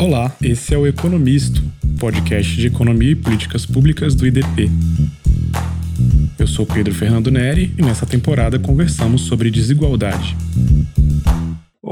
Olá, esse é o Economisto, podcast de economia e políticas públicas do IDP. Eu sou Pedro Fernando Neri e nessa temporada conversamos sobre desigualdade.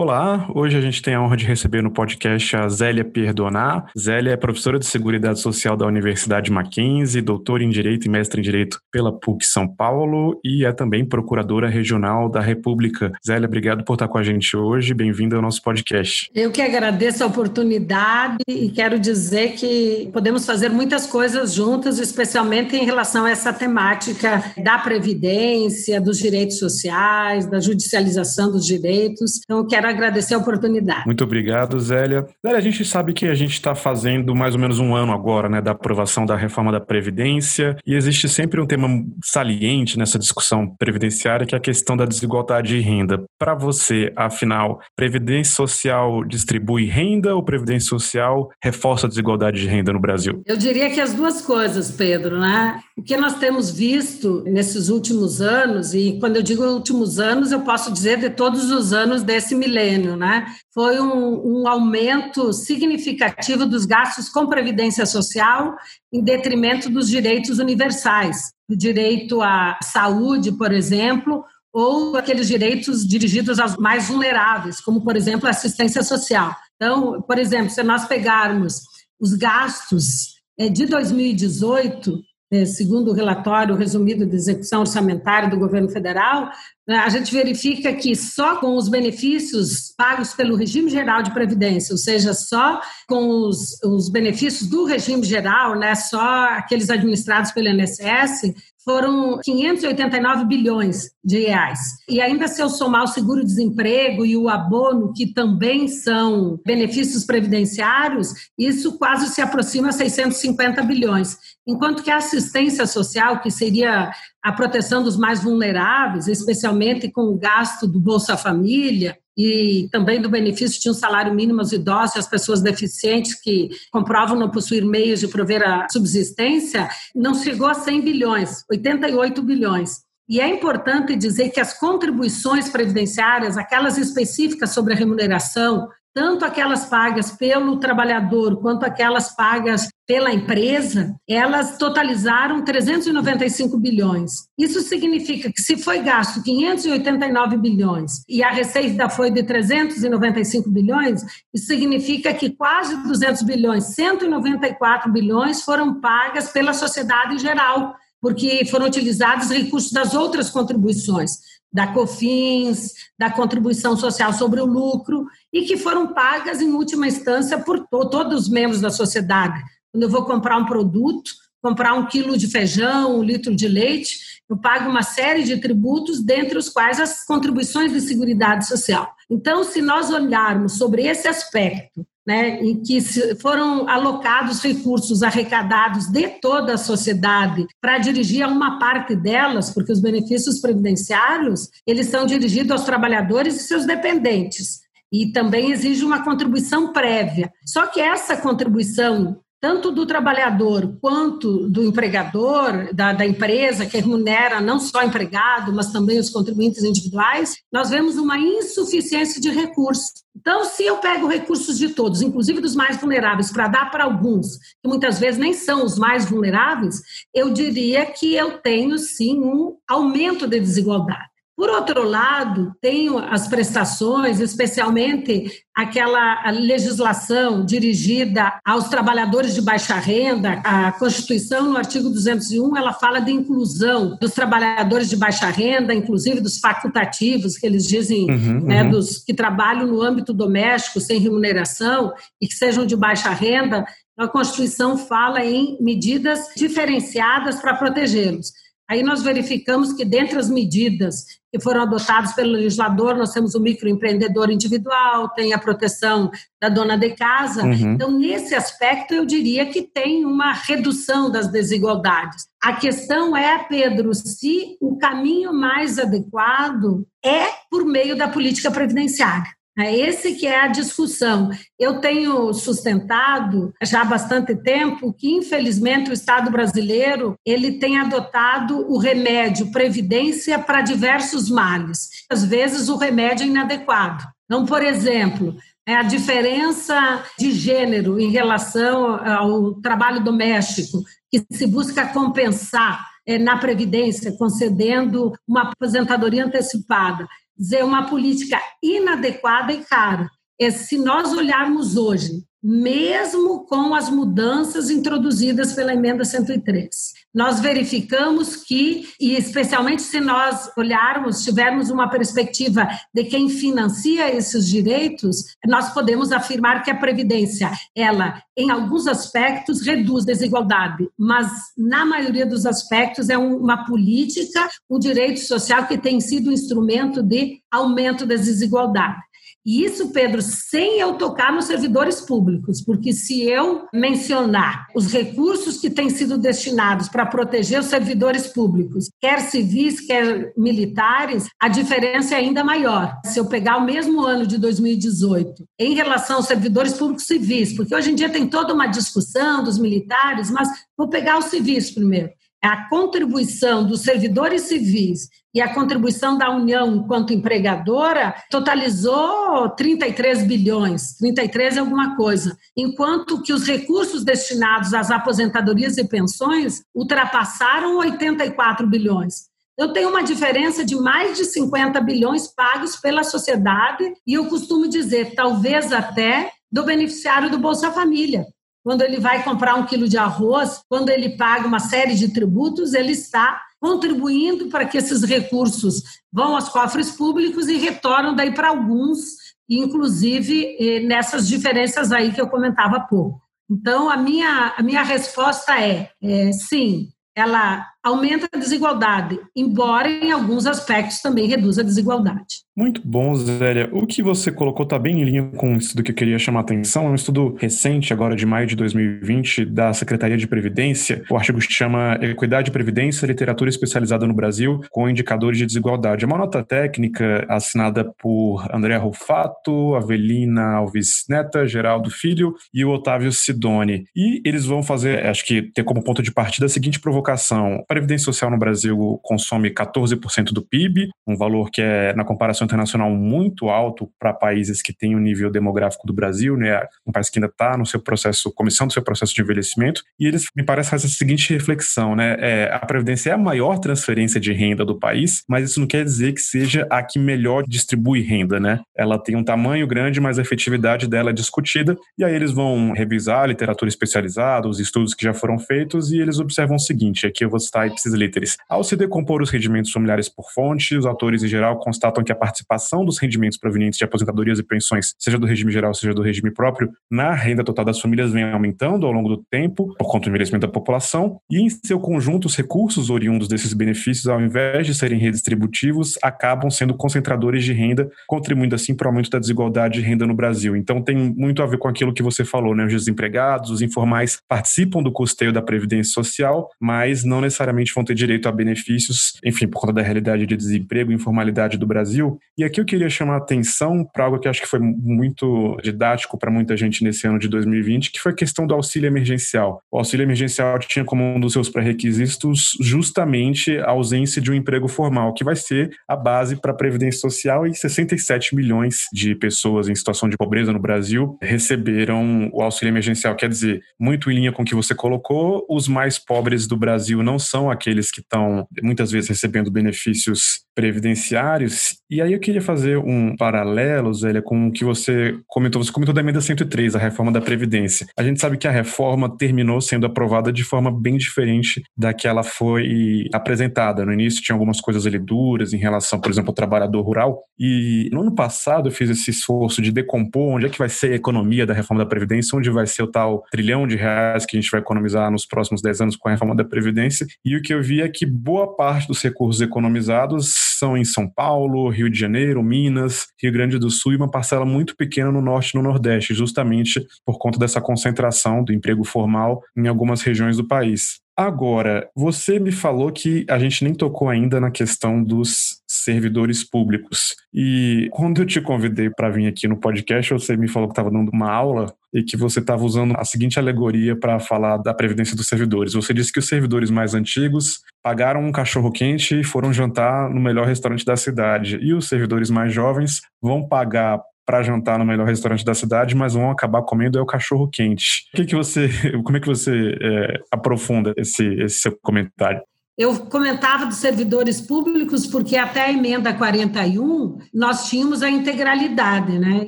Olá, hoje a gente tem a honra de receber no podcast a Zélia Perdonar. Zélia é professora de Seguridade Social da Universidade Mackenzie, doutora em Direito e mestre em Direito pela PUC São Paulo e é também procuradora regional da República. Zélia, obrigado por estar com a gente hoje. Bem-vinda ao nosso podcast. Eu que agradeço a oportunidade e quero dizer que podemos fazer muitas coisas juntas, especialmente em relação a essa temática da previdência, dos direitos sociais, da judicialização dos direitos. Então, quero agradecer a oportunidade. Muito obrigado, Zélia. Zélia, a gente sabe que a gente está fazendo mais ou menos um ano agora, né, da aprovação da reforma da Previdência, e existe sempre um tema saliente nessa discussão previdenciária, que é a questão da desigualdade de renda. Para você, afinal, Previdência Social distribui renda ou Previdência Social reforça a desigualdade de renda no Brasil? Eu diria que as duas coisas, Pedro, né? O que nós temos visto nesses últimos anos, e quando eu digo últimos anos, eu posso dizer de todos os anos desse milênio, né? Foi um, um aumento significativo dos gastos com previdência social em detrimento dos direitos universais, do direito à saúde, por exemplo, ou aqueles direitos dirigidos aos mais vulneráveis, como, por exemplo, a assistência social. Então, por exemplo, se nós pegarmos os gastos eh, de 2018, é, segundo o relatório resumido de execução orçamentária do governo federal, a gente verifica que só com os benefícios pagos pelo regime geral de previdência, ou seja, só com os, os benefícios do regime geral, né, só aqueles administrados pelo INSS, foram 589 bilhões de reais. E ainda se eu somar o seguro-desemprego e o abono, que também são benefícios previdenciários, isso quase se aproxima a 650 bilhões. Enquanto que a assistência social, que seria a proteção dos mais vulneráveis, especialmente com o gasto do Bolsa Família, e também do benefício de um salário mínimo aos idosos e às pessoas deficientes que comprovam não possuir meios de prover a subsistência, não chegou a 100 bilhões, 88 bilhões. E é importante dizer que as contribuições previdenciárias, aquelas específicas sobre a remuneração, tanto aquelas pagas pelo trabalhador quanto aquelas pagas pela empresa, elas totalizaram 395 bilhões. Isso significa que se foi gasto 589 bilhões e a receita foi de 395 bilhões, isso significa que quase 200 bilhões, 194 bilhões foram pagas pela sociedade em geral, porque foram utilizados recursos das outras contribuições da COFINS, da contribuição social sobre o lucro, e que foram pagas em última instância por to todos os membros da sociedade. Quando eu vou comprar um produto, comprar um quilo de feijão, um litro de leite, eu pago uma série de tributos, dentre os quais as contribuições de seguridade social. Então, se nós olharmos sobre esse aspecto né, em que foram alocados recursos arrecadados de toda a sociedade para dirigir a uma parte delas, porque os benefícios previdenciários eles são dirigidos aos trabalhadores e seus dependentes e também exige uma contribuição prévia. Só que essa contribuição tanto do trabalhador quanto do empregador, da, da, empresa, que remunera não só o empregado, mas também os contribuintes individuais, nós vemos uma insuficiência de recursos. Então, se eu pego recursos de todos, inclusive dos mais vulneráveis, para dar para alguns, que muitas vezes nem são os mais vulneráveis, eu diria que eu tenho sim um aumento de desigualdade. Por outro lado, tenho as prestações, especialmente aquela legislação dirigida aos trabalhadores de baixa renda. A Constituição, no artigo 201, ela fala de inclusão dos trabalhadores de baixa renda, inclusive dos facultativos, que eles dizem, uhum, né, uhum. dos que trabalham no âmbito doméstico sem remuneração e que sejam de baixa renda. A Constituição fala em medidas diferenciadas para protegê-los. Aí nós verificamos que, dentre as medidas que foram adotadas pelo legislador, nós temos o microempreendedor individual, tem a proteção da dona de casa. Uhum. Então, nesse aspecto, eu diria que tem uma redução das desigualdades. A questão é, Pedro, se o caminho mais adequado é por meio da política previdenciária. É esse que é a discussão. Eu tenho sustentado já há bastante tempo que, infelizmente, o Estado brasileiro ele tem adotado o remédio previdência para diversos males. Às vezes, o remédio é inadequado. Então, por exemplo, é a diferença de gênero em relação ao trabalho doméstico, que se busca compensar é, na Previdência, concedendo uma aposentadoria antecipada. Dizer, uma política inadequada e cara. É, se nós olharmos hoje mesmo com as mudanças introduzidas pela emenda 103. Nós verificamos que, e especialmente se nós olharmos, tivermos uma perspectiva de quem financia esses direitos, nós podemos afirmar que a previdência, ela, em alguns aspectos, reduz desigualdade, mas na maioria dos aspectos é uma política, um direito social que tem sido um instrumento de aumento das desigualdades. E isso, Pedro, sem eu tocar nos servidores públicos, porque se eu mencionar os recursos que têm sido destinados para proteger os servidores públicos, quer civis, quer militares, a diferença é ainda maior. Se eu pegar o mesmo ano de 2018, em relação aos servidores públicos civis, porque hoje em dia tem toda uma discussão dos militares, mas vou pegar os civis primeiro a contribuição dos servidores civis e a contribuição da União enquanto empregadora totalizou 33 bilhões, 33 é alguma coisa, enquanto que os recursos destinados às aposentadorias e pensões ultrapassaram 84 bilhões. Eu tenho uma diferença de mais de 50 bilhões pagos pela sociedade e eu costumo dizer, talvez até do beneficiário do Bolsa Família quando ele vai comprar um quilo de arroz, quando ele paga uma série de tributos, ele está contribuindo para que esses recursos vão aos cofres públicos e retornam daí para alguns, inclusive eh, nessas diferenças aí que eu comentava há pouco. Então, a minha, a minha resposta é, é sim, ela aumenta a desigualdade, embora em alguns aspectos também reduza a desigualdade. Muito bom, Zélia. O que você colocou está bem em linha com um estudo que eu queria chamar a atenção. É um estudo recente, agora de maio de 2020, da Secretaria de Previdência. O artigo chama Equidade e Previdência, Literatura Especializada no Brasil, com Indicadores de Desigualdade. É uma nota técnica assinada por André Rufato, Avelina Alves Neta, Geraldo Filho e o Otávio Sidoni. E eles vão fazer, acho que ter como ponto de partida a seguinte provocação. Previdência Social no Brasil consome 14% do PIB, um valor que é, na comparação internacional muito alto para países que têm o nível demográfico do Brasil, né? Um país que ainda está no seu processo, começando o seu processo de envelhecimento. E eles me parece fazer a seguinte reflexão, né? É, a previdência é a maior transferência de renda do país, mas isso não quer dizer que seja a que melhor distribui renda, né? Ela tem um tamanho grande, mas a efetividade dela é discutida. E aí eles vão revisar a literatura especializada, os estudos que já foram feitos, e eles observam o seguinte: aqui eu vou citar ipsis literis. Ao se decompor os rendimentos familiares por fonte, os autores em geral constatam que a participação dos rendimentos provenientes de aposentadorias e pensões, seja do regime geral, seja do regime próprio, na renda total das famílias vem aumentando ao longo do tempo, por conta do envelhecimento da população, e em seu conjunto, os recursos oriundos desses benefícios, ao invés de serem redistributivos, acabam sendo concentradores de renda, contribuindo assim para o aumento da desigualdade de renda no Brasil. Então tem muito a ver com aquilo que você falou, né? Os desempregados, os informais participam do custeio da Previdência Social, mas não necessariamente vão ter direito a benefícios, enfim, por conta da realidade de desemprego e informalidade do Brasil. E aqui eu queria chamar a atenção para algo que acho que foi muito didático para muita gente nesse ano de 2020, que foi a questão do auxílio emergencial. O auxílio emergencial tinha como um dos seus pré-requisitos justamente a ausência de um emprego formal, que vai ser a base para a Previdência Social e 67 milhões de pessoas em situação de pobreza no Brasil receberam o auxílio emergencial. Quer dizer, muito em linha com o que você colocou, os mais pobres do Brasil não são aqueles que estão muitas vezes recebendo benefícios previdenciários. E aí eu queria fazer um paralelo, Zélia, com o que você comentou. Você comentou da emenda 103, a reforma da Previdência. A gente sabe que a reforma terminou sendo aprovada de forma bem diferente da que ela foi apresentada. No início tinha algumas coisas ali duras em relação, por exemplo, ao trabalhador rural. E no ano passado eu fiz esse esforço de decompor onde é que vai ser a economia da reforma da Previdência, onde vai ser o tal trilhão de reais que a gente vai economizar nos próximos 10 anos com a reforma da Previdência. E o que eu vi é que boa parte dos recursos economizados são em São Paulo, Rio de Janeiro, Minas, Rio Grande do Sul e uma parcela muito pequena no Norte e no Nordeste, justamente por conta dessa concentração do emprego formal em algumas regiões do país. Agora, você me falou que a gente nem tocou ainda na questão dos servidores públicos. E quando eu te convidei para vir aqui no podcast, você me falou que estava dando uma aula e que você estava usando a seguinte alegoria para falar da previdência dos servidores. Você disse que os servidores mais antigos pagaram um cachorro quente e foram jantar no melhor restaurante da cidade, e os servidores mais jovens vão pagar para jantar no melhor restaurante da cidade, mas vão acabar comendo é o cachorro quente. O que, que você, como é que você é, aprofunda esse, esse seu comentário? Eu comentava dos servidores públicos porque até a emenda 41 nós tínhamos a integralidade, né?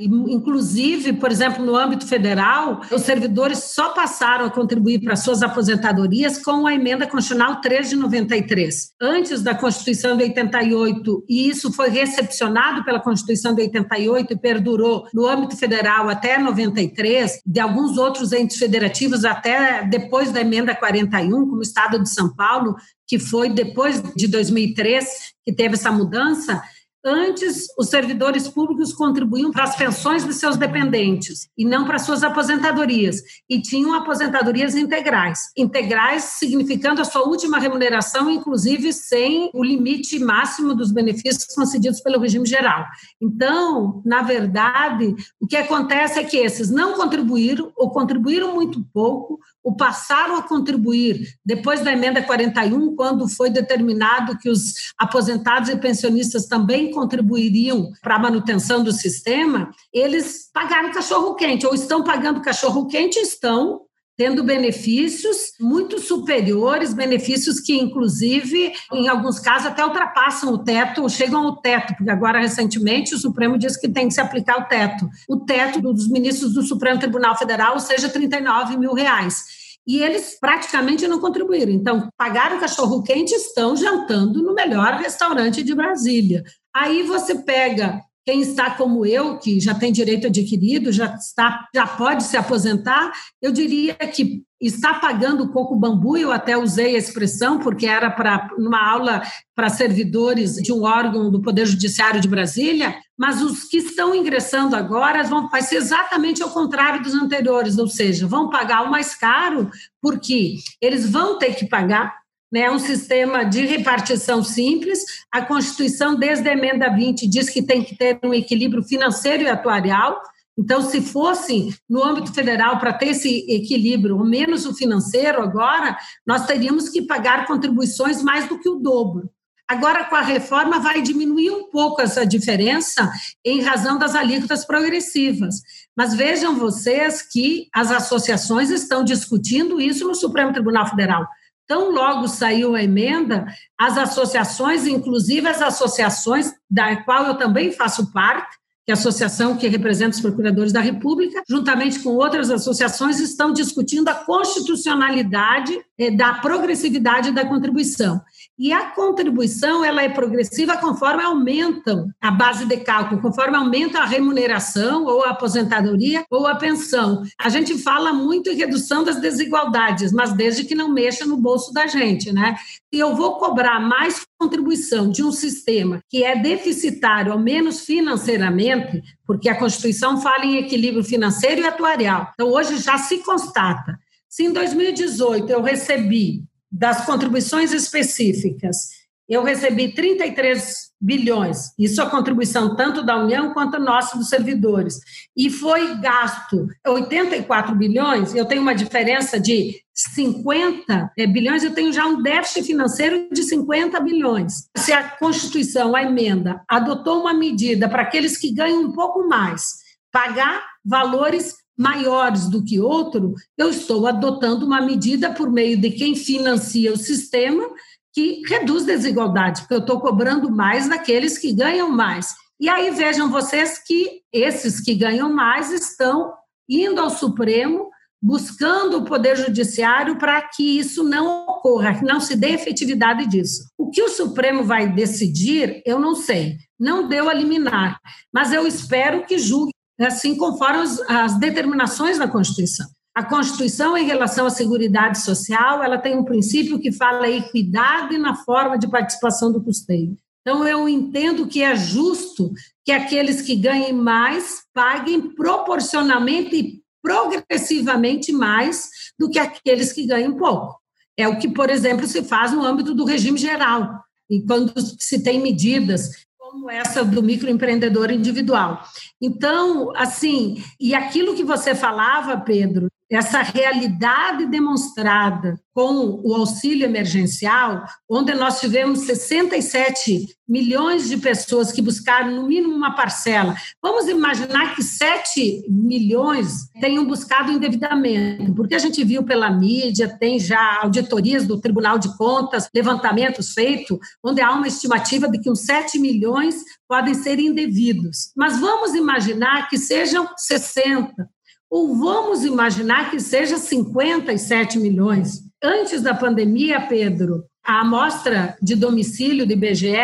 Inclusive, por exemplo, no âmbito federal, os servidores só passaram a contribuir para suas aposentadorias com a emenda constitucional 3 de 93. Antes da Constituição de 88, e isso foi recepcionado pela Constituição de 88 e perdurou no âmbito federal até 93, de alguns outros entes federativos até depois da emenda 41, como o Estado de São Paulo, que foi depois de 2003 que teve essa mudança, Antes, os servidores públicos contribuíam para as pensões de seus dependentes e não para suas aposentadorias. E tinham aposentadorias integrais. Integrais significando a sua última remuneração, inclusive sem o limite máximo dos benefícios concedidos pelo regime geral. Então, na verdade, o que acontece é que esses não contribuíram ou contribuíram muito pouco o passaram a contribuir depois da emenda 41, quando foi determinado que os aposentados e pensionistas também contribuiriam para a manutenção do sistema, eles pagaram cachorro quente ou estão pagando cachorro quente, estão tendo benefícios muito superiores, benefícios que, inclusive, em alguns casos, até ultrapassam o teto, chegam ao teto, porque agora, recentemente, o Supremo disse que tem que se aplicar o teto. O teto dos ministros do Supremo Tribunal Federal, ou seja, 39 mil reais e eles praticamente não contribuíram. Então, pagaram cachorro quente estão jantando no melhor restaurante de Brasília. Aí você pega quem está como eu, que já tem direito adquirido, já está, já pode se aposentar, eu diria que está pagando coco bambu, eu até usei a expressão, porque era para numa aula para servidores de um órgão do Poder Judiciário de Brasília, mas os que estão ingressando agora vão vai ser exatamente ao contrário dos anteriores, ou seja, vão pagar o mais caro, porque eles vão ter que pagar né, um sistema de repartição simples. A Constituição, desde a emenda 20, diz que tem que ter um equilíbrio financeiro e atuarial. Então, se fosse no âmbito federal para ter esse equilíbrio, ou menos o financeiro agora, nós teríamos que pagar contribuições mais do que o dobro. Agora, com a reforma, vai diminuir um pouco essa diferença em razão das alíquotas progressivas. Mas vejam vocês que as associações estão discutindo isso no Supremo Tribunal Federal. Tão logo saiu a emenda, as associações, inclusive as associações da qual eu também faço parte, que é a associação que representa os procuradores da República, juntamente com outras associações, estão discutindo a constitucionalidade eh, da progressividade da contribuição. E a contribuição ela é progressiva conforme aumentam a base de cálculo, conforme aumenta a remuneração ou a aposentadoria ou a pensão. A gente fala muito em redução das desigualdades, mas desde que não mexa no bolso da gente, né? Se eu vou cobrar mais contribuição de um sistema que é deficitário, ao menos financeiramente, porque a Constituição fala em equilíbrio financeiro e atuarial. Então, hoje já se constata. Se em 2018 eu recebi das contribuições específicas, eu recebi 33 bilhões, isso a contribuição tanto da União quanto nossa dos servidores, e foi gasto 84 bilhões, eu tenho uma diferença de 50 eh, bilhões, eu tenho já um déficit financeiro de 50 bilhões. Se a Constituição, a emenda, adotou uma medida para aqueles que ganham um pouco mais, pagar valores maiores do que outro, eu estou adotando uma medida por meio de quem financia o sistema que reduz desigualdade, porque eu estou cobrando mais daqueles que ganham mais. E aí vejam vocês que esses que ganham mais estão indo ao Supremo buscando o Poder Judiciário para que isso não ocorra, que não se dê efetividade disso. O que o Supremo vai decidir, eu não sei. Não deu a liminar, mas eu espero que julgue assim conforme as, determinações da Constituição. A Constituição, em relação à Seguridade Social, ela tem um princípio que fala equidade na forma de participação do custeio. Então, eu entendo que é justo que aqueles que ganhem mais paguem proporcionalmente e progressivamente mais do que aqueles que ganham pouco. É o que, por exemplo, se faz no âmbito do regime geral, e quando se tem medidas como essa do microempreendedor individual. Então, assim, e aquilo que você falava, Pedro, essa realidade demonstrada com o auxílio emergencial, onde nós tivemos 67 milhões de pessoas que buscaram no mínimo uma parcela. Vamos imaginar que 7 milhões tenham buscado indevidamente, porque a gente viu pela mídia, tem já auditorias do Tribunal de Contas, levantamentos feitos, onde há uma estimativa de que uns 7 milhões podem ser indevidos. Mas vamos imaginar que sejam 60, ou vamos imaginar que seja 57 milhões. Antes da pandemia, Pedro, a amostra de domicílio do IBGE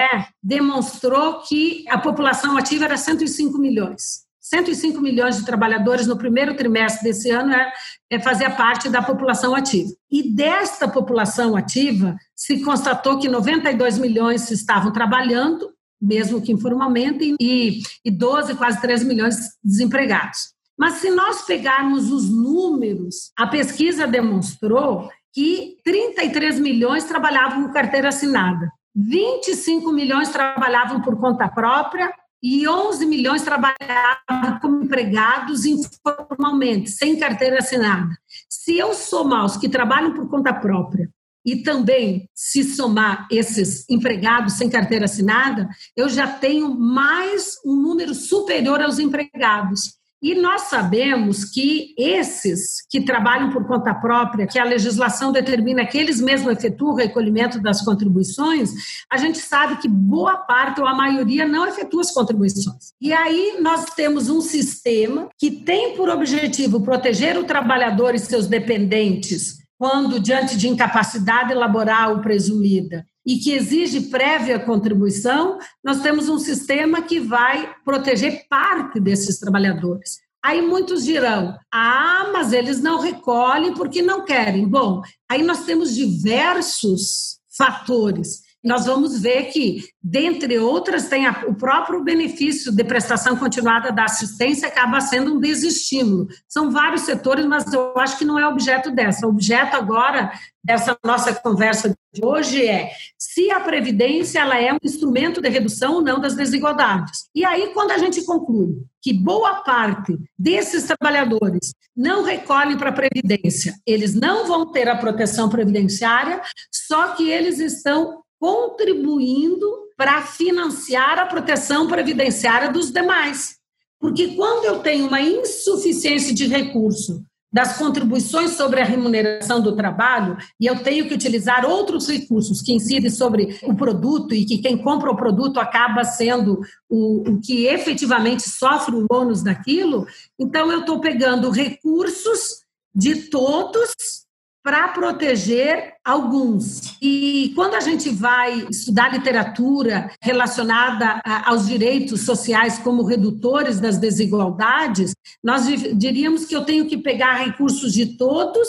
demonstrou que a população ativa era 105 milhões. 105 milhões de trabalhadores no primeiro trimestre desse ano é, é fazia parte da população ativa. E desta população ativa, se constatou que 92 milhões estavam trabalhando, mesmo que informalmente, e, e 12, quase 13 milhões desempregados. Mas se nós pegarmos os números, a pesquisa demonstrou que 33 milhões trabalhavam com carteira assinada, 25 milhões trabalhavam por conta própria e 11 milhões trabalhavam como empregados informalmente, sem carteira assinada. Se eu somar os que trabalham por conta própria e também se somar esses empregados sem carteira assinada, eu já tenho mais um número superior aos empregados. E nós sabemos que esses que trabalham por conta própria, que a legislação determina que eles mesmos efetuam o recolhimento das contribuições, a gente sabe que boa parte ou a maioria não efetua as contribuições. E aí nós temos um sistema que tem por objetivo proteger o trabalhador e seus dependentes quando diante de incapacidade laboral presumida e que exige prévia contribuição, nós temos um sistema que vai proteger parte desses trabalhadores. Aí muitos dirão: ah, mas eles não recolhem porque não querem. Bom, aí nós temos diversos fatores nós vamos ver que, dentre outras, tem a, o próprio benefício de prestação continuada da assistência acaba sendo um desestímulo. São vários setores, mas eu acho que não é objeto dessa. O objeto agora dessa nossa conversa de hoje é se a previdência ela é um instrumento de redução ou não das desigualdades. E aí quando a gente conclui que boa parte desses trabalhadores não recolhem para a previdência, eles não vão ter a proteção previdenciária, só que eles estão contribuindo para financiar a proteção previdenciária dos demais. Porque quando eu tenho uma insuficiência de recurso das contribuições sobre a remuneração do trabalho e eu tenho que utilizar outros recursos que incidem sobre o produto e que quem compra o produto acaba sendo o, o que efetivamente sofre o ônus daquilo, então eu estou pegando recursos de todos para proteger alguns. E quando a gente vai estudar literatura relacionada aos direitos sociais como redutores das desigualdades, nós diríamos que eu tenho que pegar recursos de todos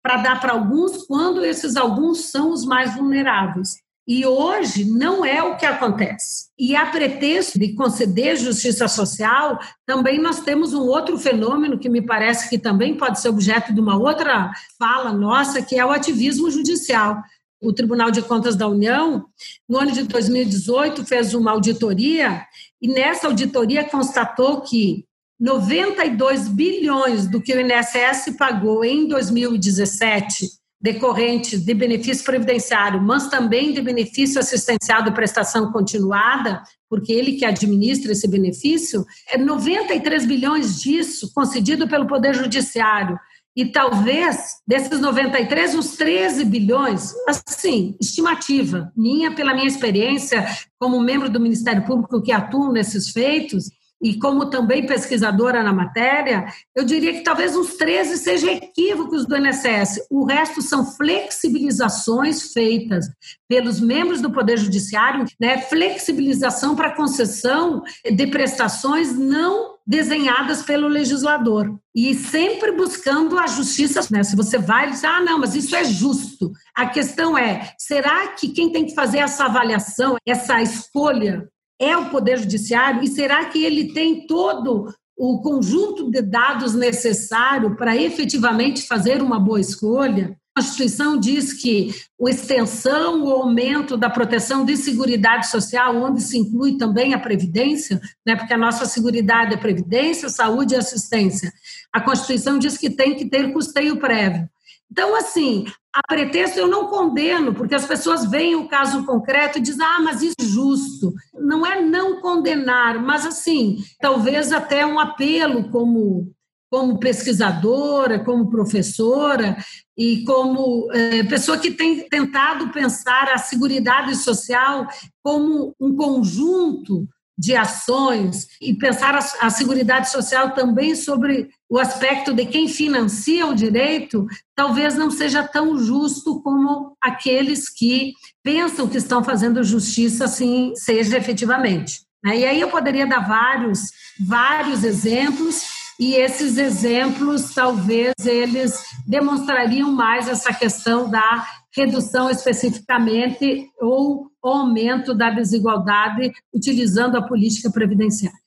para dar para alguns, quando esses alguns são os mais vulneráveis. E hoje não é o que acontece. E a pretexto de conceder justiça social, também nós temos um outro fenômeno que me parece que também pode ser objeto de uma outra fala nossa, que é o ativismo judicial. O Tribunal de Contas da União, no ano de 2018, fez uma auditoria e nessa auditoria constatou que 92 bilhões do que o INSS pagou em 2017 decorrentes de benefício previdenciário, mas também de benefício assistencial de prestação continuada, porque ele que administra esse benefício, é 93 bilhões disso concedido pelo Poder Judiciário. E talvez desses 93, uns 13 bilhões, assim, estimativa minha, pela minha experiência como membro do Ministério Público que atua nesses feitos, e como também pesquisadora na matéria, eu diria que talvez uns 13 sejam equívocos do INSS. O resto são flexibilizações feitas pelos membros do Poder Judiciário, né? flexibilização para concessão de prestações não desenhadas pelo legislador. E sempre buscando a justiça. Né? Se você vai diz, ah, não, mas isso é justo. A questão é, será que quem tem que fazer essa avaliação, essa escolha é o Poder Judiciário e será que ele tem todo o conjunto de dados necessário para efetivamente fazer uma boa escolha? Constituição diz que a extensão, o aumento da proteção de seguridade social, onde se inclui também a previdência, né, porque a nossa seguridade é previdência, saúde e assistência. A Constituição diz que tem que ter custeio prévio. Então, assim, a pretexto eu não condeno, porque as pessoas veem o caso concreto e dizem, ah, mas isso é. Não é não condenar, mas, assim, talvez até um apelo como como pesquisadora, como professora e como é, pessoa que tem tentado pensar a seguridade social como um conjunto de ações e pensar a, a seguridade social também sobre o aspecto de quem financia o direito, talvez não seja tão justo como aqueles que pensam que estão fazendo justiça assim seja efetivamente. Né? E aí eu poderia dar vários, vários exemplos e esses exemplos talvez eles demonstrariam mais essa questão da redução especificamente ou aumento da desigualdade utilizando a política previdenciária.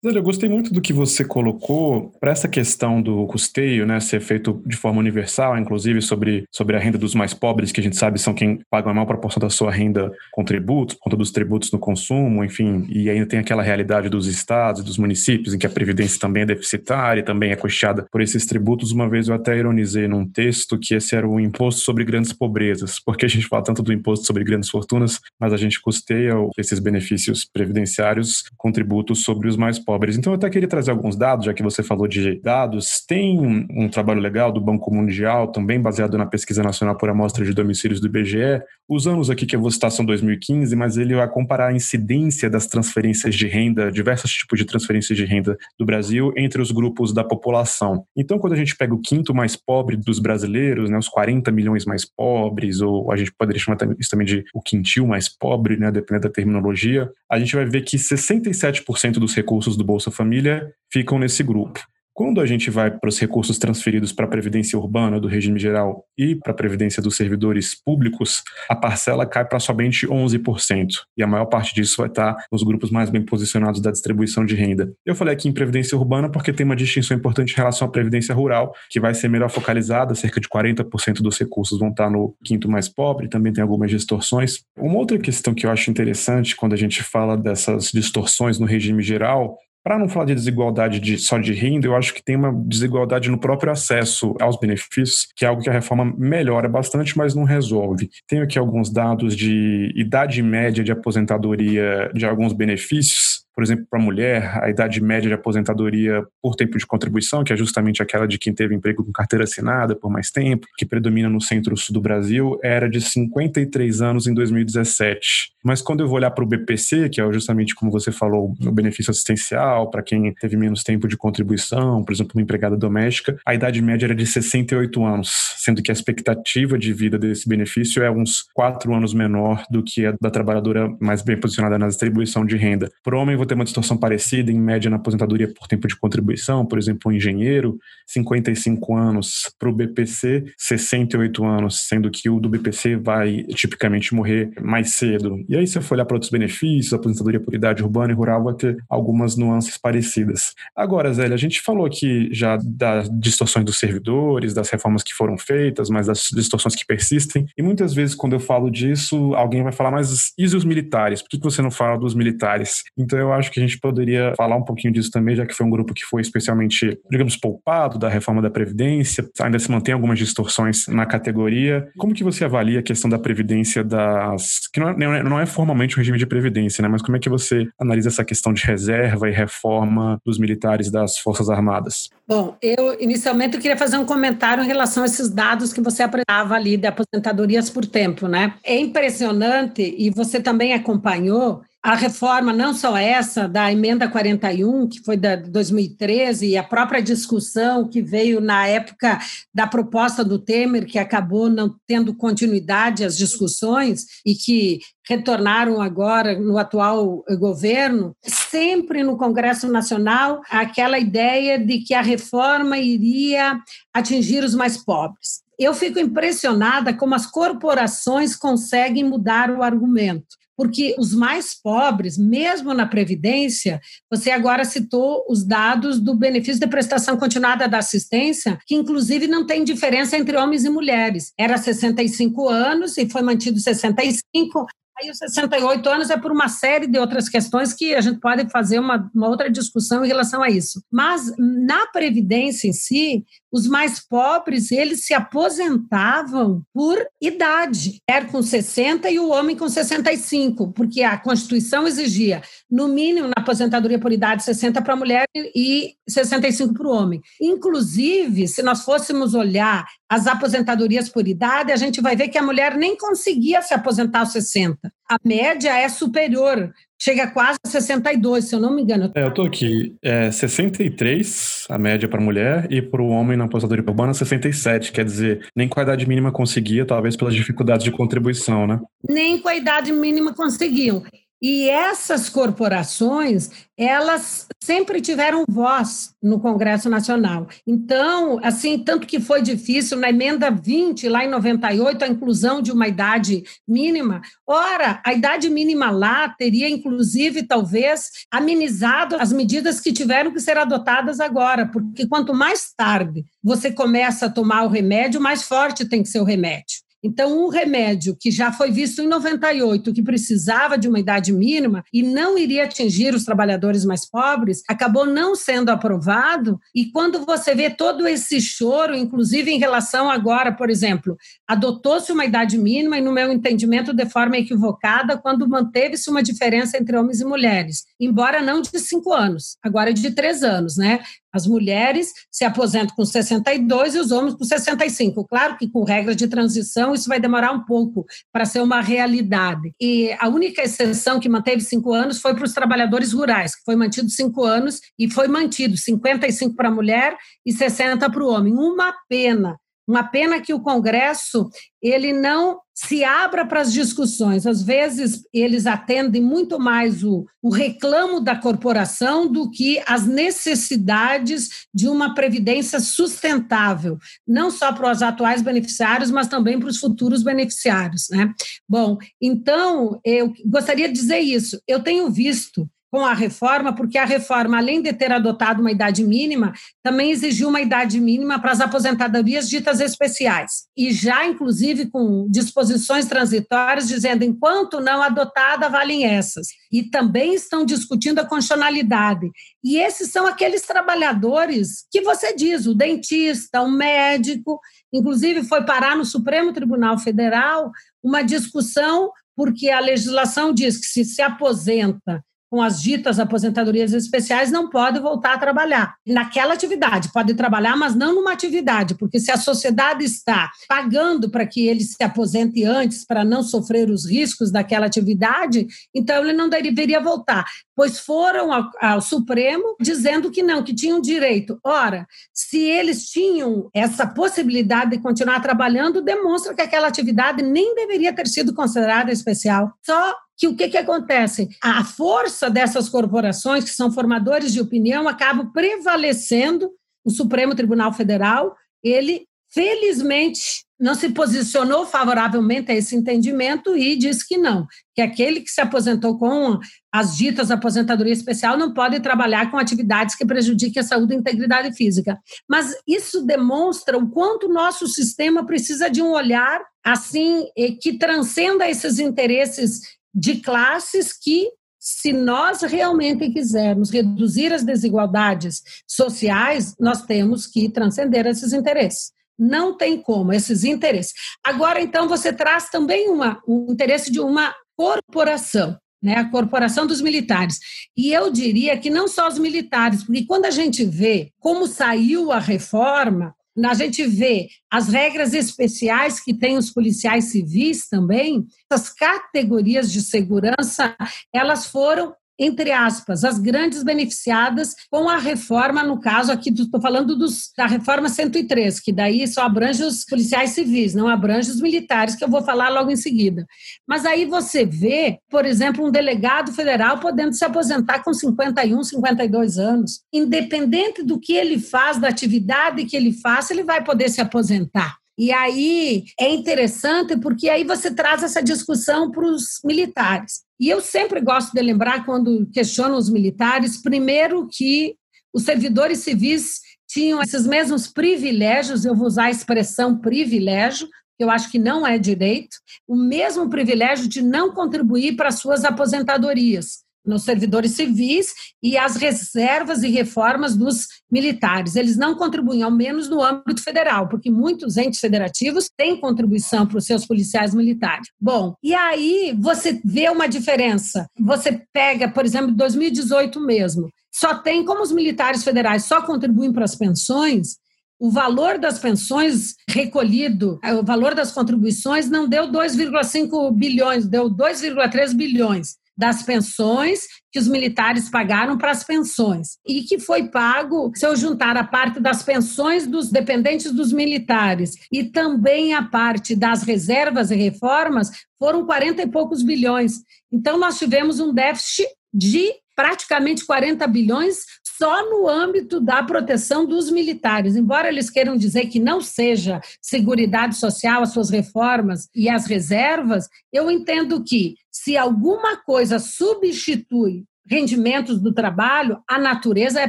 Eu gostei muito do que você colocou para essa questão do custeio, né, ser feito de forma universal, inclusive sobre, sobre a renda dos mais pobres, que a gente sabe são quem pagam a maior proporção da sua renda com tributos, por conta dos tributos no consumo, enfim, e ainda tem aquela realidade dos estados e dos municípios, em que a previdência também é deficitária, também é custeada por esses tributos. Uma vez eu até ironizei num texto que esse era o imposto sobre grandes pobrezas, porque a gente fala tanto do imposto sobre grandes fortunas, mas a gente custeia esses benefícios previdenciários com tributos sobre os mais pobres. Então, eu até queria trazer alguns dados, já que você falou de dados. Tem um, um trabalho legal do Banco Mundial, também baseado na Pesquisa Nacional por Amostra de Domicílios do IBGE. Os anos aqui que eu vou citar são 2015, mas ele vai comparar a incidência das transferências de renda, diversos tipos de transferências de renda do Brasil entre os grupos da população. Então, quando a gente pega o quinto mais pobre dos brasileiros, né, os 40 milhões mais pobres, ou a gente poderia chamar isso também de o quintil mais pobre, né, dependendo da terminologia, a gente vai ver que 67% dos recursos do Bolsa Família ficam nesse grupo. Quando a gente vai para os recursos transferidos para a Previdência Urbana do regime geral e para a Previdência dos servidores públicos, a parcela cai para somente 11%. E a maior parte disso vai estar nos grupos mais bem posicionados da distribuição de renda. Eu falei aqui em Previdência Urbana porque tem uma distinção importante em relação à Previdência Rural, que vai ser melhor focalizada, cerca de 40% dos recursos vão estar no quinto mais pobre, também tem algumas distorções. Uma outra questão que eu acho interessante quando a gente fala dessas distorções no regime geral para não falar de desigualdade de, só de renda, eu acho que tem uma desigualdade no próprio acesso aos benefícios, que é algo que a reforma melhora bastante, mas não resolve. Tenho aqui alguns dados de idade média de aposentadoria de alguns benefícios por exemplo, para a mulher, a idade média de aposentadoria por tempo de contribuição, que é justamente aquela de quem teve emprego com carteira assinada por mais tempo, que predomina no centro-sul do Brasil, era de 53 anos em 2017. Mas quando eu vou olhar para o BPC, que é justamente como você falou, o benefício assistencial para quem teve menos tempo de contribuição, por exemplo, uma empregada doméstica, a idade média era de 68 anos, sendo que a expectativa de vida desse benefício é uns 4 anos menor do que a da trabalhadora mais bem posicionada na distribuição de renda. Para o homem, ter uma distorção parecida, em média, na aposentadoria por tempo de contribuição, por exemplo, um engenheiro, 55 anos, para o BPC, 68 anos, sendo que o do BPC vai tipicamente morrer mais cedo. E aí, se eu for olhar para outros benefícios, aposentadoria por idade urbana e rural vai ter algumas nuances parecidas. Agora, Zélia, a gente falou aqui já das distorções dos servidores, das reformas que foram feitas, mas das distorções que persistem, e muitas vezes, quando eu falo disso, alguém vai falar, mas e os militares? Por que você não fala dos militares? Então, eu acho que a gente poderia falar um pouquinho disso também, já que foi um grupo que foi especialmente, digamos, poupado da reforma da Previdência, ainda se mantém algumas distorções na categoria. Como que você avalia a questão da Previdência das... que não é, não é formalmente um regime de Previdência, né? Mas como é que você analisa essa questão de reserva e reforma dos militares das Forças Armadas? Bom, eu inicialmente eu queria fazer um comentário em relação a esses dados que você apresentava ali de aposentadorias por tempo, né? É impressionante, e você também acompanhou, a reforma, não só essa, da emenda 41, que foi da 2013, e a própria discussão que veio na época da proposta do Temer, que acabou não tendo continuidade as discussões e que retornaram agora no atual governo, sempre no Congresso Nacional aquela ideia de que a reforma iria atingir os mais pobres. Eu fico impressionada como as corporações conseguem mudar o argumento porque os mais pobres, mesmo na Previdência, você agora citou os dados do benefício de prestação continuada da assistência, que inclusive não tem diferença entre homens e mulheres. Era 65 anos e foi mantido 65, Aí os 68 anos é por uma série de outras questões que a gente pode fazer uma, uma outra discussão em relação a isso. Mas na Previdência em si, os mais pobres, eles se aposentavam por idade, era com 60 e o homem com 65, porque a Constituição exigia, no mínimo, na aposentadoria por idade, 60 para a mulher e 65 para o homem. Inclusive, se nós fôssemos olhar as aposentadorias por idade, a gente vai ver que a mulher nem conseguia se aposentar aos 60. A média é superior, chega quase a 62, se eu não me engano. É, eu estou aqui, é 63 a média para mulher e para o homem na aposentadoria urbana 67, quer dizer, nem com a idade mínima conseguia, talvez pelas dificuldades de contribuição, né? Nem com a idade mínima conseguiam. E essas corporações, elas sempre tiveram voz no Congresso Nacional. Então, assim, tanto que foi difícil na emenda 20, lá em 98, a inclusão de uma idade mínima. Ora, a idade mínima lá teria, inclusive, talvez, amenizado as medidas que tiveram que ser adotadas agora, porque quanto mais tarde você começa a tomar o remédio, mais forte tem que ser o remédio. Então, um remédio que já foi visto em 98, que precisava de uma idade mínima e não iria atingir os trabalhadores mais pobres, acabou não sendo aprovado. E quando você vê todo esse choro, inclusive em relação agora, por exemplo, adotou-se uma idade mínima e, no meu entendimento, de forma equivocada, quando manteve-se uma diferença entre homens e mulheres, embora não de cinco anos, agora de três anos, né? As mulheres se aposentam com 62 e os homens com 65. Claro que com regras de transição isso vai demorar um pouco para ser uma realidade. E a única exceção que manteve cinco anos foi para os trabalhadores rurais, que foi mantido cinco anos e foi mantido 55 para a mulher e 60 para o homem. Uma pena uma pena que o Congresso ele não se abra para as discussões. Às vezes, eles atendem muito mais o, o reclamo da corporação do que as necessidades de uma previdência sustentável, não só para os atuais beneficiários, mas também para os futuros beneficiários. Né? Bom, então, eu gostaria de dizer isso. Eu tenho visto com a reforma, porque a reforma, além de ter adotado uma idade mínima, também exigiu uma idade mínima para as aposentadorias ditas especiais. E já, inclusive, com disposições transitórias dizendo enquanto não adotada, valem essas. E também estão discutindo a constitucionalidade. E esses são aqueles trabalhadores que você diz, o dentista, o médico, inclusive foi parar no Supremo Tribunal Federal uma discussão porque a legislação diz que se se aposenta com as ditas aposentadorias especiais não pode voltar a trabalhar naquela atividade. Pode trabalhar, mas não numa atividade, porque se a sociedade está pagando para que ele se aposente antes, para não sofrer os riscos daquela atividade, então ele não deveria voltar. Pois foram ao, ao Supremo dizendo que não, que tinham direito. Ora, se eles tinham essa possibilidade de continuar trabalhando, demonstra que aquela atividade nem deveria ter sido considerada especial. Só que o que, que acontece? A força dessas corporações, que são formadores de opinião, acaba prevalecendo. O Supremo Tribunal Federal, ele, felizmente, não se posicionou favoravelmente a esse entendimento e disse que não, que aquele que se aposentou com as ditas aposentadoria especial não pode trabalhar com atividades que prejudiquem a saúde e a integridade física. Mas isso demonstra o quanto o nosso sistema precisa de um olhar assim que transcenda esses interesses de classes que, se nós realmente quisermos reduzir as desigualdades sociais, nós temos que transcender esses interesses. Não tem como, esses interesses. Agora, então, você traz também uma, um interesse de uma corporação. Né, a corporação dos militares. E eu diria que não só os militares, porque quando a gente vê como saiu a reforma, a gente vê as regras especiais que têm os policiais civis também, essas categorias de segurança, elas foram entre aspas, as grandes beneficiadas com a reforma, no caso aqui, estou falando dos, da reforma 103, que daí só abrange os policiais civis, não abrange os militares, que eu vou falar logo em seguida. Mas aí você vê, por exemplo, um delegado federal podendo se aposentar com 51, 52 anos. Independente do que ele faz, da atividade que ele faça, ele vai poder se aposentar. E aí é interessante porque aí você traz essa discussão para os militares. E eu sempre gosto de lembrar, quando questionam os militares, primeiro que os servidores civis tinham esses mesmos privilégios, eu vou usar a expressão privilégio, que eu acho que não é direito, o mesmo privilégio de não contribuir para suas aposentadorias nos servidores civis e as reservas e reformas dos militares. Eles não contribuem, ao menos no âmbito federal, porque muitos entes federativos têm contribuição para os seus policiais militares. Bom, e aí você vê uma diferença. Você pega, por exemplo, 2018 mesmo, só tem como os militares federais só contribuem para as pensões, o valor das pensões recolhido, o valor das contribuições não deu 2,5 bilhões, deu 2,3 bilhões das pensões que os militares pagaram para as pensões e que foi pago, se eu juntar a parte das pensões dos dependentes dos militares e também a parte das reservas e reformas, foram 40 e poucos bilhões. Então, nós tivemos um déficit de praticamente 40 bilhões só no âmbito da proteção dos militares. Embora eles queiram dizer que não seja Seguridade Social, as suas reformas e as reservas, eu entendo que se alguma coisa substitui rendimentos do trabalho, a natureza é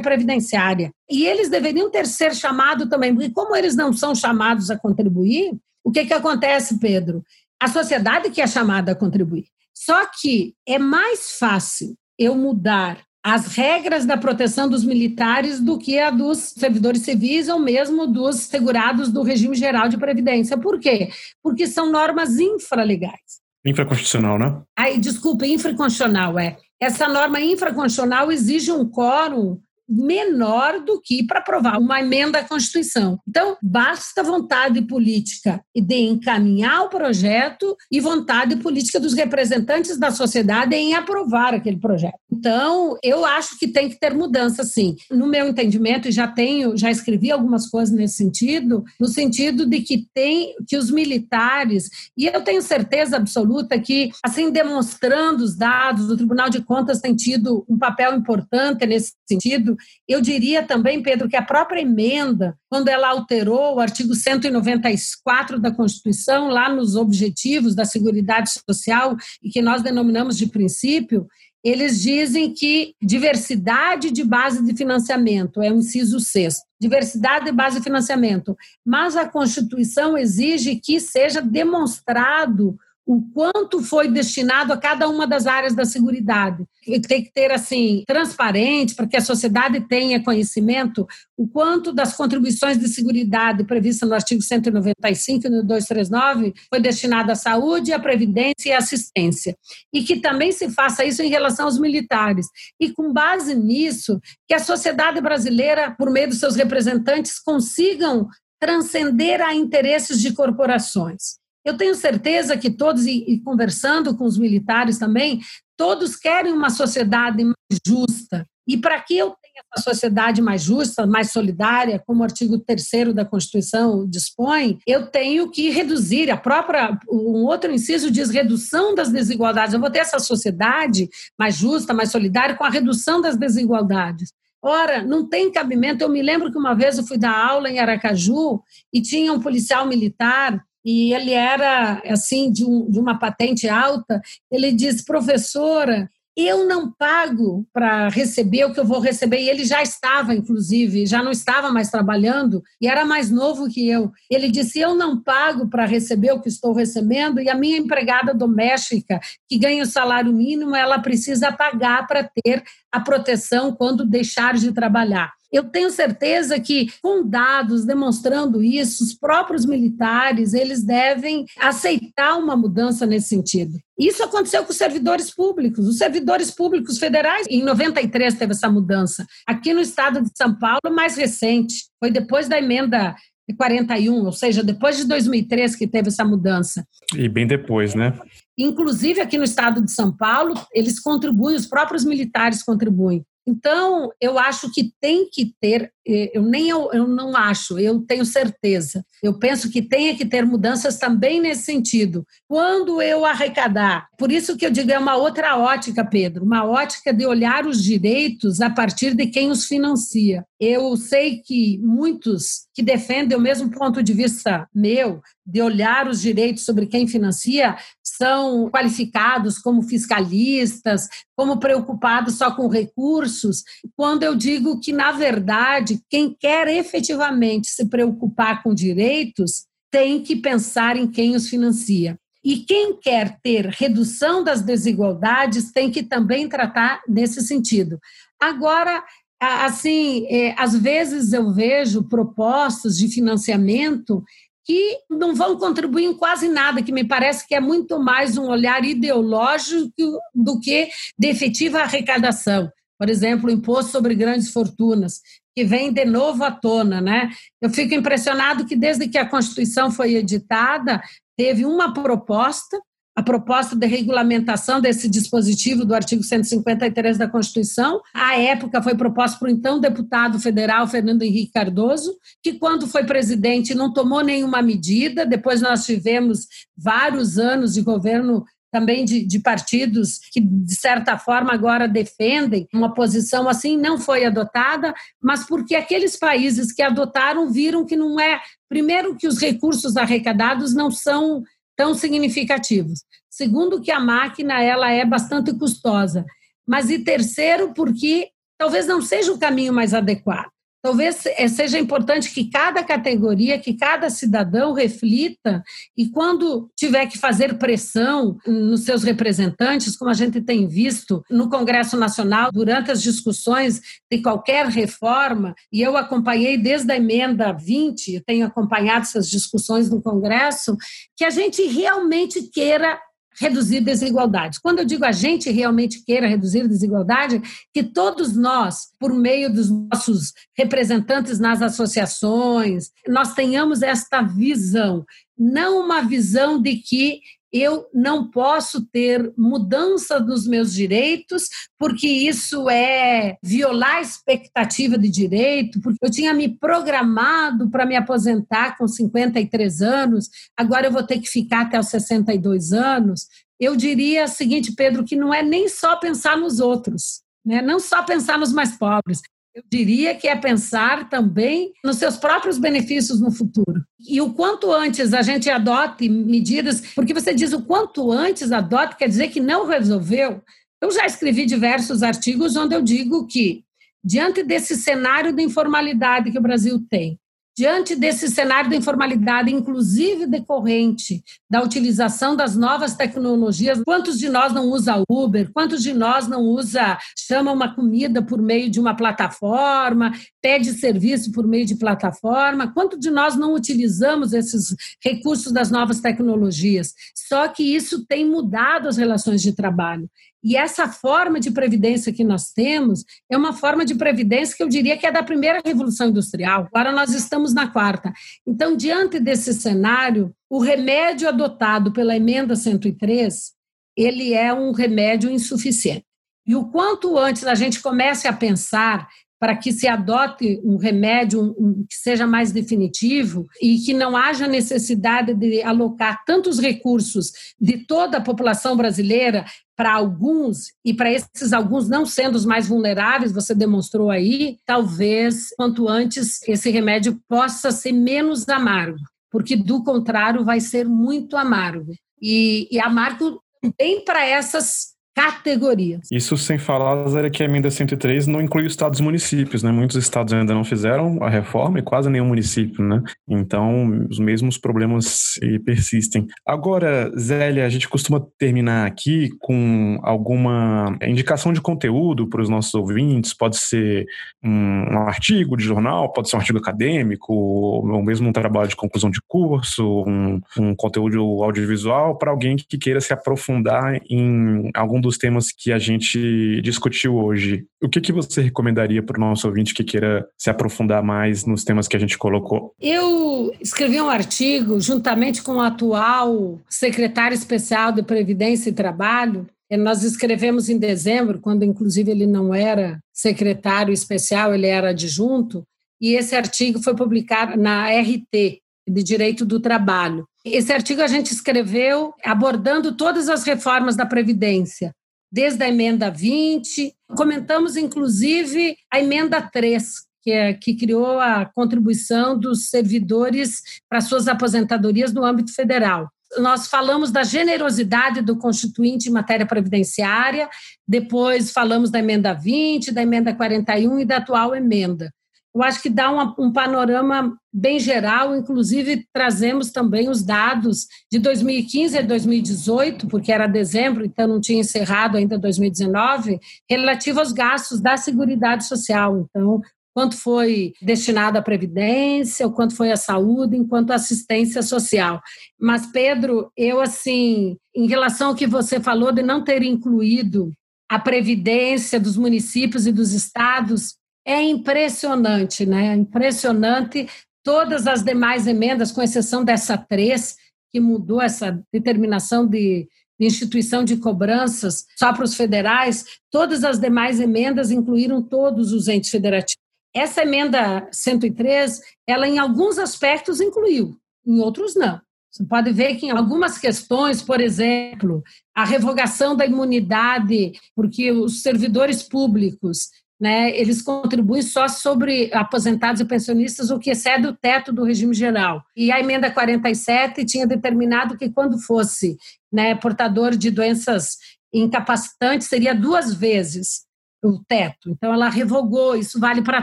previdenciária. E eles deveriam ter ser chamados também, porque como eles não são chamados a contribuir, o que, que acontece, Pedro? A sociedade que é chamada a contribuir. Só que é mais fácil eu mudar as regras da proteção dos militares do que a dos servidores civis ou mesmo dos segurados do regime geral de previdência. Por quê? Porque são normas infralegais. Infraconstitucional, né? Aí, desculpa, infraconstitucional, é. Essa norma infraconstitucional exige um quórum menor do que para aprovar uma emenda à Constituição. Então, basta vontade política de encaminhar o projeto e vontade política dos representantes da sociedade em aprovar aquele projeto. Então, eu acho que tem que ter mudança, sim. No meu entendimento, e já tenho, já escrevi algumas coisas nesse sentido, no sentido de que tem que os militares, e eu tenho certeza absoluta que, assim, demonstrando os dados, o Tribunal de Contas tem tido um papel importante nesse sentido, eu diria também, Pedro, que a própria emenda, quando ela alterou o artigo 194 da Constituição, lá nos objetivos da Seguridade Social, e que nós denominamos de princípio, eles dizem que diversidade de base de financiamento é o inciso sexto. Diversidade de base de financiamento. Mas a Constituição exige que seja demonstrado o quanto foi destinado a cada uma das áreas da seguridade. Tem que ter, assim, transparente, para que a sociedade tenha conhecimento, o quanto das contribuições de seguridade previstas no artigo 195 e no 239 foi destinado à saúde, à previdência e à assistência. E que também se faça isso em relação aos militares. E com base nisso, que a sociedade brasileira, por meio dos seus representantes, consigam transcender a interesses de corporações. Eu tenho certeza que todos, e, conversando com os militares também, todos querem uma sociedade mais justa. E para que eu tenha essa sociedade mais justa, mais solidária, como o artigo 3 da Constituição dispõe, eu tenho que reduzir a própria. Um outro inciso diz redução das desigualdades. Eu vou ter essa sociedade mais justa, mais solidária, com a redução das desigualdades. Ora, não tem cabimento. Eu me lembro que uma vez eu fui dar aula em Aracaju e tinha um policial militar e ele era assim de, um, de uma patente alta. Ele disse, professora, eu não pago para receber o que eu vou receber. E ele já estava, inclusive, já não estava mais trabalhando e era mais novo que eu. Ele disse: Eu não pago para receber o que estou recebendo, e a minha empregada doméstica, que ganha o salário mínimo, ela precisa pagar para ter a proteção quando deixar de trabalhar. Eu tenho certeza que, com dados demonstrando isso, os próprios militares eles devem aceitar uma mudança nesse sentido. Isso aconteceu com os servidores públicos. Os servidores públicos federais, em 93 teve essa mudança. Aqui no estado de São Paulo, mais recente, foi depois da emenda 41, ou seja, depois de 2003 que teve essa mudança. E bem depois, né? Inclusive aqui no estado de São Paulo, eles contribuem, os próprios militares contribuem. Então, eu acho que tem que ter, eh, eu nem eu, eu não acho, eu tenho certeza. Eu penso que tem que ter mudanças também nesse sentido. Quando eu arrecadar, por isso que eu digo é uma outra ótica, Pedro, uma ótica de olhar os direitos a partir de quem os financia. Eu sei que muitos que defendem o mesmo ponto de vista meu, de olhar os direitos sobre quem financia, são qualificados como fiscalistas, como preocupados só com recursos, quando eu digo que, na verdade, quem quer efetivamente se preocupar com direitos tem que pensar em quem os financia. E quem quer ter redução das desigualdades tem que também tratar nesse sentido. Agora, assim, é, às vezes eu vejo propostas de financiamento que não vão contribuir em quase nada, que me parece que é muito mais um olhar ideológico do que de efetiva arrecadação. Por exemplo, o imposto sobre grandes fortunas, que vem de novo à tona, né? Eu fico impressionado que desde que a Constituição foi editada, teve uma proposta a proposta de regulamentação desse dispositivo do artigo 153 da Constituição. À época, foi proposta por então deputado federal Fernando Henrique Cardoso, que, quando foi presidente, não tomou nenhuma medida. Depois, nós tivemos vários anos de governo também de, de, partidos que, de certa forma, agora defendem uma posição assim, não foi adotada, mas porque aqueles países que adotaram viram que não é. Primeiro, que os recursos arrecadados não são tão significativos. Segundo, que a máquina ela é bastante custosa. Mas e terceiro, porque talvez não seja o caminho mais adequado. Talvez eh, seja importante que cada categoria, que cada cidadão reflita e quando tiver que fazer pressão nos seus representantes, como a gente tem visto no Congresso Nacional durante as discussões de qualquer reforma, e eu acompanhei desde a emenda 20, tenho acompanhado essas discussões no Congresso, que a gente realmente queira reduzir desigualdades. Quando eu digo a gente realmente queira reduzir desigualdade, que todos nós, por meio dos nossos representantes nas associações, nós tenhamos esta visão, não uma visão de que eu não posso ter mudança dos meus direitos, porque isso é violar a expectativa de direito, porque eu tinha me programado para me aposentar com 53 anos, agora eu vou ter que ficar até os 62 anos. Eu diria o seguinte, Pedro, que não é nem só pensar nos outros, né? não só pensar nos mais pobres, eu diria que é pensar também nos seus próprios benefícios no futuro. E o quanto antes a gente adote medidas, porque você diz o quanto antes adote, quer dizer que não resolveu. Eu já escrevi diversos artigos onde eu digo que, diante desse cenário de informalidade que o Brasil tem, Diante desse cenário de informalidade, inclusive decorrente da utilização das novas tecnologias, quantos de nós não usa Uber? Quantos de nós não usa, chama uma comida por meio de uma plataforma, pede serviço por meio de plataforma? Quanto de nós não utilizamos esses recursos das novas tecnologias? Só que isso tem mudado as relações de trabalho. E essa forma de previdência que nós temos é uma forma de previdência que eu diria que é da primeira revolução industrial. Agora nós estamos na quarta. Então, diante desse cenário, o remédio adotado pela emenda 103, ele é um remédio insuficiente. E o quanto antes a gente comece a pensar para que se adote um remédio que seja mais definitivo e que não haja necessidade de alocar tantos recursos de toda a população brasileira para alguns, e para esses alguns não sendo os mais vulneráveis, você demonstrou aí, talvez, quanto antes, esse remédio possa ser menos amargo, porque do contrário vai ser muito amargo. E, e amargo também para essas categorias. Isso sem falar, Zé, que a emenda 103 não inclui os estados e municípios, né? Muitos estados ainda não fizeram a reforma e quase nenhum município, né? Então, os mesmos problemas persistem. Agora, Zélia, a gente costuma terminar aqui com alguma indicação de conteúdo para os nossos ouvintes, pode ser um, artigo de jornal, pode ser um artigo acadêmico, ou mesmo um trabalho de conclusão de curso, um, um conteúdo audiovisual para alguém que queira se aprofundar em algum dos temas que a gente discutiu hoje, o que, que você recomendaria para o nosso ouvinte que queira se aprofundar mais nos temas que a gente colocou? Eu escrevi um artigo juntamente com o atual secretário especial de Previdência e Trabalho, nós escrevemos em dezembro, quando inclusive ele não era secretário especial, ele era adjunto, e esse artigo foi publicado na RT, de Direito do Trabalho. Esse artigo a gente escreveu abordando todas as reformas da Previdência, desde a emenda 20, comentamos inclusive a emenda 3, que, é, que criou a contribuição dos servidores para suas aposentadorias no âmbito federal nós falamos da generosidade do Constituinte em matéria previdenciária, depois falamos da emenda 20, da emenda 41 e da atual emenda. Eu acho que dá uma, um panorama bem geral, inclusive trazemos também os dados de 2015 a 2018, porque era dezembro, então não tinha encerrado ainda 2019, relativo aos gastos da Seguridade Social. Então, quanto foi destinado à previdência, o quanto foi à saúde, enquanto assistência social. Mas Pedro, eu assim, em relação ao que você falou de não ter incluído a previdência dos municípios e dos estados, é impressionante, né? Impressionante todas as demais emendas, com exceção dessa três, que mudou essa determinação de, de instituição de cobranças só para os federais, todas as demais emendas incluíram todos os entes federativos. Essa emenda 103, ela em alguns aspectos incluiu, em outros não. Você pode ver que em algumas questões, por exemplo, a revogação da imunidade, porque os servidores públicos, né, eles contribuem só sobre aposentados e pensionistas, o que excede o teto do regime geral. E a emenda 47 tinha determinado que quando fosse né, portador de doenças incapacitantes, seria duas vezes o teto. Então, ela revogou, isso vale para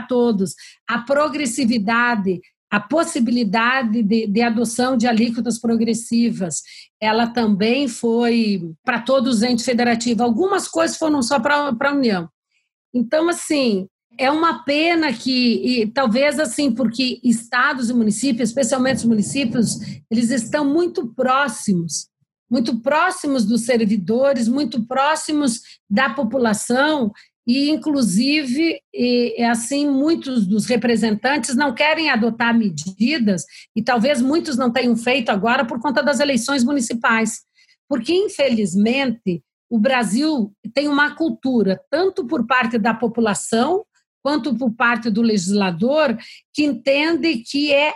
todos. A progressividade, a possibilidade de, de, adoção de alíquotas progressivas, ela também foi para todos os entes federativos. Algumas coisas foram só para a União. Então, assim, é uma pena que, e, talvez assim, porque estados e municípios, especialmente os municípios, eles estão muito próximos, muito próximos dos servidores, muito próximos da população, e inclusive e, assim muitos dos representantes não querem adotar medidas e talvez muitos não tenham feito agora por conta das eleições municipais, porque infelizmente o Brasil tem uma cultura tanto por parte da população quanto por parte do legislador que entende que é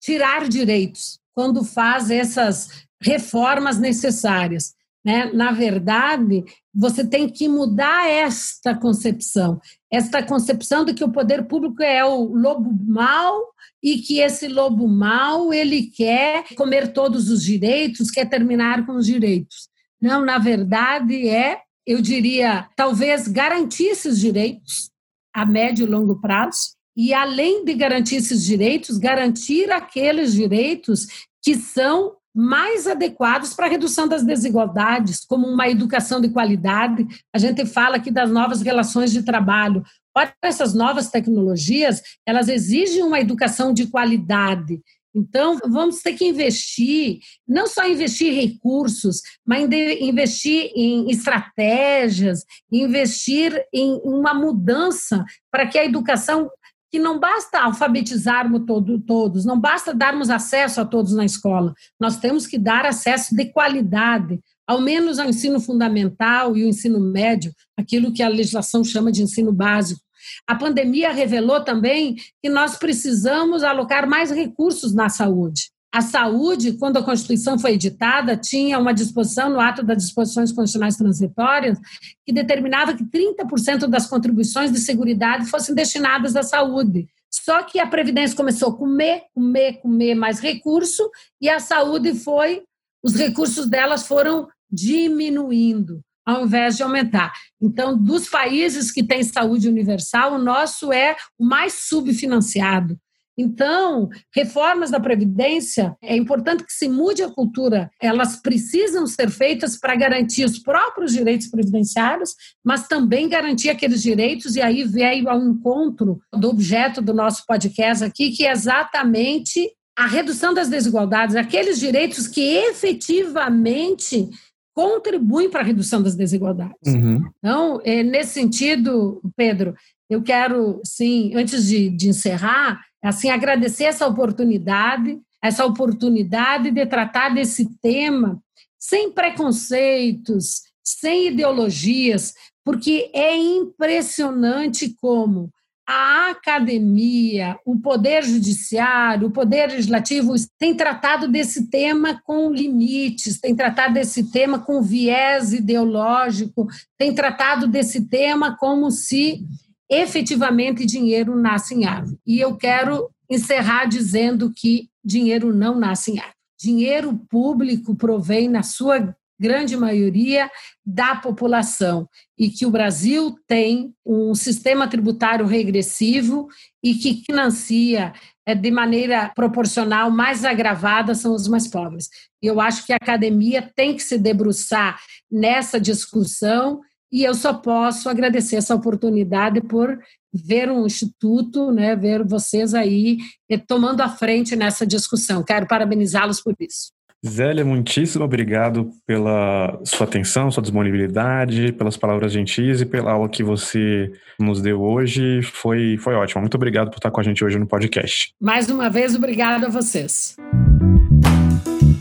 tirar direitos quando faz essas reformas necessárias. Né? Na verdade, você tem que mudar esta concepção, esta concepção de que o poder público é o lobo mau e que esse lobo mau ele quer comer todos os direitos, quer terminar com os direitos. Não, na verdade é, eu diria, talvez garantir esses direitos a médio e longo prazo e além de garantir esses direitos, garantir aqueles direitos que são mais adequados para a redução das desigualdades, como uma educação de qualidade. A gente fala aqui das novas relações de trabalho. Olha, essas novas tecnologias, elas exigem uma educação de qualidade. Então, vamos ter que investir, não só investir recursos, mas investir em estratégias, investir em uma mudança para que a educação que não basta alfabetizarmos todo, todos, não basta darmos acesso a todos na escola, nós temos que dar acesso de qualidade, ao menos ao ensino fundamental e o ensino médio, aquilo que a legislação chama de ensino básico. A pandemia revelou também que nós precisamos alocar mais recursos na saúde. A saúde, quando a Constituição foi editada, tinha uma disposição no ato das disposições constitucionais transitórias que determinava que 30% das contribuições de seguridade fossem destinadas à saúde. Só que a Previdência começou a comer, comer, comer mais recurso e a saúde foi, os recursos delas foram diminuindo ao invés de aumentar. Então, dos países que têm saúde universal, o nosso é o mais subfinanciado. Então, reformas da Previdência, é importante que se mude a cultura, elas precisam ser feitas para garantir os próprios direitos previdenciários, mas também garantir aqueles direitos, e aí veio ao encontro do objeto do nosso podcast aqui, que é exatamente a redução das desigualdades, aqueles direitos que efetivamente contribuem para a redução das desigualdades. Uhum. Então, é, nesse sentido, Pedro, eu quero, sim, antes de, de encerrar, assim, agradecer essa oportunidade, essa oportunidade de tratar desse tema sem preconceitos, sem ideologias, porque é impressionante como a academia, o poder judiciário, o poder legislativo tem tratado desse tema com limites, tem tratado desse tema com viés ideológico, tem tratado desse tema como se efetivamente dinheiro nasce em árvore. E eu quero encerrar dizendo que dinheiro não nasce em árvore. Dinheiro público provém, na sua grande maioria, da população e que o Brasil tem um sistema tributário regressivo e que financia é, de maneira proporcional mais agravada são os mais pobres. Eu acho que a academia tem que se debruçar nessa discussão e eu só posso agradecer essa oportunidade por ver um instituto, né, ver vocês aí eh, tomando a frente nessa discussão. Quero parabenizá-los por isso. Zélia, muitíssimo obrigado pela sua atenção, sua disponibilidade, pelas palavras gentis e pela aula que você nos deu hoje. Foi, foi ótimo. Muito obrigado por estar com a gente hoje no podcast. Mais uma vez, obrigado a vocês.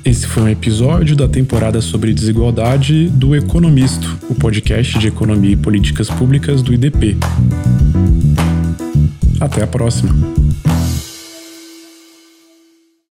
Esse foi um episódio da temporada sobre desigualdade do Economisto, o podcast de economia e políticas públicas do IDP. Até a próxima.